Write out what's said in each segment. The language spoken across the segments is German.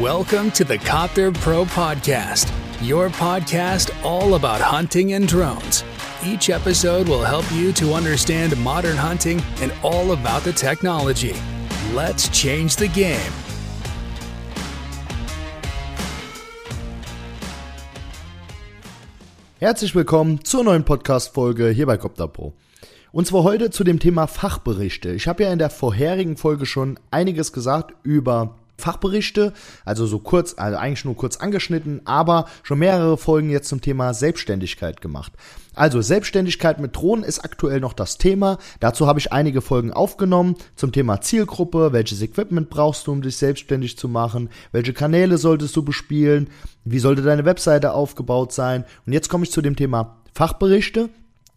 Welcome to the Copter Pro Podcast, your podcast all about hunting and drones. Each episode will help you to understand modern hunting and all about the technology. Let's change the game. Herzlich willkommen zur neuen Podcast-Folge hier bei Copter Pro. Und zwar heute zu dem Thema Fachberichte. Ich habe ja in der vorherigen Folge schon einiges gesagt über Fachberichte, also so kurz, also eigentlich nur kurz angeschnitten, aber schon mehrere Folgen jetzt zum Thema Selbstständigkeit gemacht. Also Selbstständigkeit mit Drohnen ist aktuell noch das Thema. Dazu habe ich einige Folgen aufgenommen zum Thema Zielgruppe, welches Equipment brauchst du, um dich selbstständig zu machen, welche Kanäle solltest du bespielen, wie sollte deine Webseite aufgebaut sein. Und jetzt komme ich zu dem Thema Fachberichte.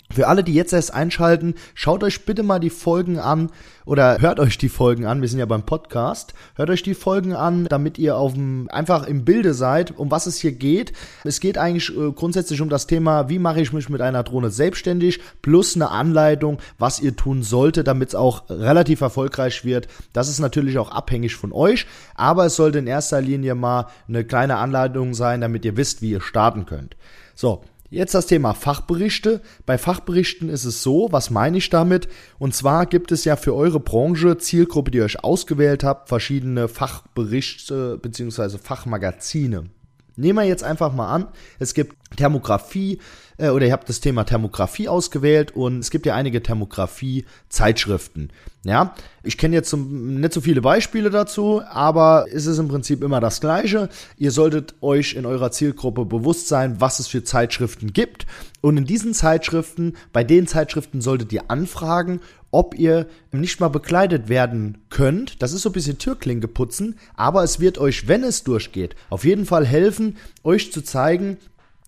Für alle, die jetzt erst einschalten, schaut euch bitte mal die Folgen an oder hört euch die Folgen an. Wir sind ja beim Podcast. Hört euch die Folgen an, damit ihr auf dem, einfach im Bilde seid, um was es hier geht. Es geht eigentlich äh, grundsätzlich um das Thema, wie mache ich mich mit einer Drohne selbstständig, plus eine Anleitung, was ihr tun solltet, damit es auch relativ erfolgreich wird. Das ist natürlich auch abhängig von euch, aber es sollte in erster Linie mal eine kleine Anleitung sein, damit ihr wisst, wie ihr starten könnt. So, Jetzt das Thema Fachberichte. Bei Fachberichten ist es so, was meine ich damit? Und zwar gibt es ja für eure Branche, Zielgruppe, die ihr euch ausgewählt habt, verschiedene Fachberichte bzw. Fachmagazine. Nehmen wir jetzt einfach mal an, es gibt Thermografie äh, oder ihr habt das Thema Thermografie ausgewählt und es gibt ja einige Thermografie-Zeitschriften. Ja, ich kenne jetzt nicht so viele Beispiele dazu, aber es ist im Prinzip immer das Gleiche. Ihr solltet euch in eurer Zielgruppe bewusst sein, was es für Zeitschriften gibt. Und in diesen Zeitschriften, bei den Zeitschriften solltet ihr anfragen, ob ihr nicht mal bekleidet werden könnt. Das ist so ein bisschen Türklinke putzen, aber es wird euch, wenn es durchgeht, auf jeden Fall helfen, euch zu zeigen,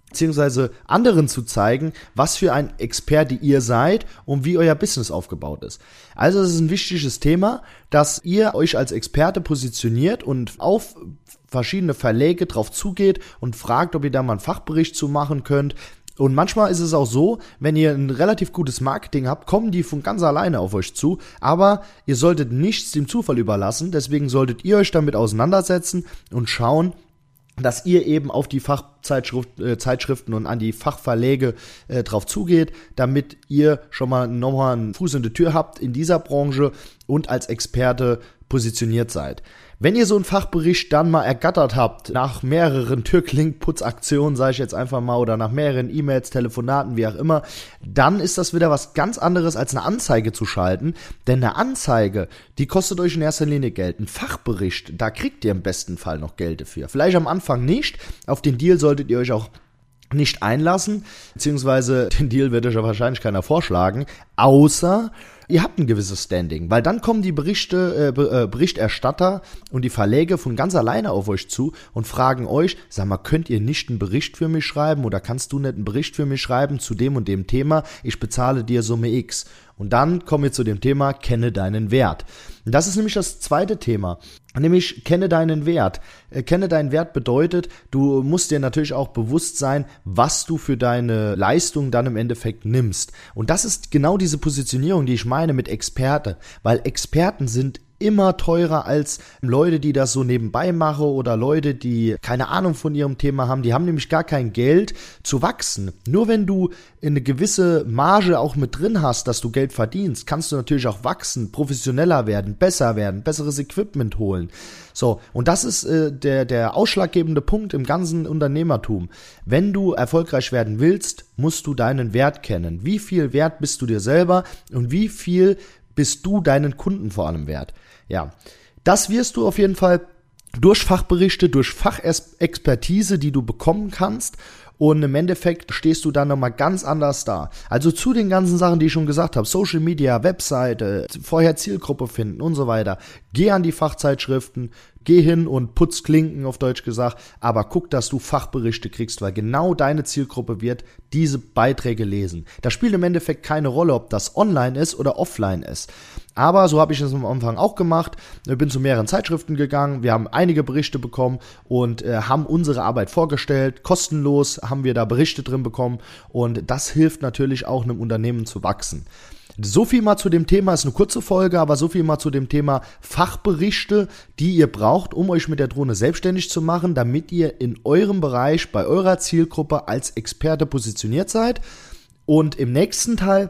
beziehungsweise anderen zu zeigen, was für ein Experte ihr seid und wie euer Business aufgebaut ist. Also es ist ein wichtiges Thema, dass ihr euch als Experte positioniert und auf verschiedene Verläge drauf zugeht und fragt, ob ihr da mal einen Fachbericht zu machen könnt. Und manchmal ist es auch so, wenn ihr ein relativ gutes Marketing habt, kommen die von ganz alleine auf euch zu. Aber ihr solltet nichts dem Zufall überlassen. Deswegen solltet ihr euch damit auseinandersetzen und schauen, dass ihr eben auf die Fachzeitschriften äh, und an die Fachverläge äh, drauf zugeht, damit ihr schon mal nochmal einen Fuß in die Tür habt in dieser Branche und als Experte positioniert seid. Wenn ihr so einen Fachbericht dann mal ergattert habt, nach mehreren Türklingputzaktionen, sage ich jetzt einfach mal, oder nach mehreren E-Mails, Telefonaten, wie auch immer, dann ist das wieder was ganz anderes als eine Anzeige zu schalten. Denn eine Anzeige, die kostet euch in erster Linie Geld. Ein Fachbericht, da kriegt ihr im besten Fall noch Geld dafür. Vielleicht am Anfang nicht. Auf den Deal solltet ihr euch auch nicht einlassen, beziehungsweise den Deal wird euch ja wahrscheinlich keiner vorschlagen, außer ihr habt ein gewisses Standing, weil dann kommen die Berichte, äh, äh, Berichterstatter und die Verläge von ganz alleine auf euch zu und fragen euch, sag mal, könnt ihr nicht einen Bericht für mich schreiben oder kannst du nicht einen Bericht für mich schreiben zu dem und dem Thema? Ich bezahle dir Summe X. Und dann kommen wir zu dem Thema, kenne deinen Wert. Das ist nämlich das zweite Thema, nämlich kenne deinen Wert. Äh, kenne deinen Wert bedeutet, du musst dir natürlich auch bewusst sein, was du für deine Leistung dann im Endeffekt nimmst. Und das ist genau diese Positionierung, die ich meine mit Experte, weil Experten sind immer teurer als Leute, die das so nebenbei machen oder Leute, die keine Ahnung von ihrem Thema haben. Die haben nämlich gar kein Geld zu wachsen. Nur wenn du eine gewisse Marge auch mit drin hast, dass du Geld verdienst, kannst du natürlich auch wachsen, professioneller werden, besser werden, besseres Equipment holen. So, und das ist äh, der, der ausschlaggebende Punkt im ganzen Unternehmertum. Wenn du erfolgreich werden willst, musst du deinen Wert kennen. Wie viel Wert bist du dir selber und wie viel bist du deinen Kunden vor allem wert? Ja, das wirst du auf jeden Fall durch Fachberichte, durch Fachexpertise, die du bekommen kannst. Und im Endeffekt stehst du dann nochmal ganz anders da. Also zu den ganzen Sachen, die ich schon gesagt habe, Social Media, Webseite, vorher Zielgruppe finden und so weiter. Geh an die Fachzeitschriften, Geh hin und putz Klinken auf Deutsch gesagt, aber guck, dass du Fachberichte kriegst, weil genau deine Zielgruppe wird diese Beiträge lesen. Das spielt im Endeffekt keine Rolle, ob das online ist oder offline ist. Aber so habe ich es am Anfang auch gemacht. Bin zu mehreren Zeitschriften gegangen, wir haben einige Berichte bekommen und äh, haben unsere Arbeit vorgestellt. Kostenlos haben wir da Berichte drin bekommen und das hilft natürlich auch einem Unternehmen zu wachsen. So viel mal zu dem Thema, ist eine kurze Folge, aber so viel mal zu dem Thema Fachberichte, die ihr braucht, um euch mit der Drohne selbstständig zu machen, damit ihr in eurem Bereich, bei eurer Zielgruppe als Experte positioniert seid. Und im nächsten Teil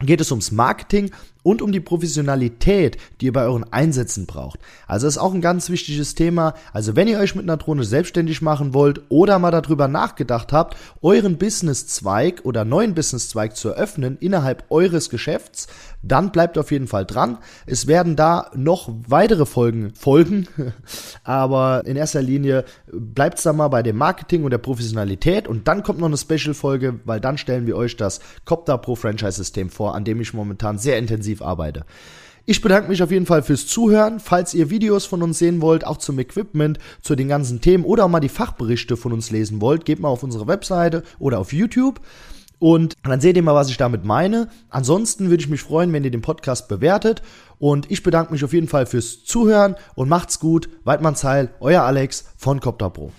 geht es ums Marketing und um die Professionalität, die ihr bei euren Einsätzen braucht. Also ist auch ein ganz wichtiges Thema. Also wenn ihr euch mit einer Drohne selbstständig machen wollt oder mal darüber nachgedacht habt, euren Businesszweig oder neuen Businesszweig zu eröffnen innerhalb eures Geschäfts, dann bleibt auf jeden Fall dran. Es werden da noch weitere Folgen folgen, aber in erster Linie bleibt es da mal bei dem Marketing und der Professionalität und dann kommt noch eine Special-Folge, weil dann stellen wir euch das Copter Pro Franchise-System vor, an dem ich momentan sehr intensiv intensiv arbeite. Ich bedanke mich auf jeden Fall fürs Zuhören. Falls ihr Videos von uns sehen wollt, auch zum Equipment, zu den ganzen Themen oder auch mal die Fachberichte von uns lesen wollt, geht mal auf unsere Webseite oder auf YouTube. Und dann seht ihr mal, was ich damit meine. Ansonsten würde ich mich freuen, wenn ihr den Podcast bewertet. Und ich bedanke mich auf jeden Fall fürs Zuhören und macht's gut. Weidmanns Heil, euer Alex von Copter Pro.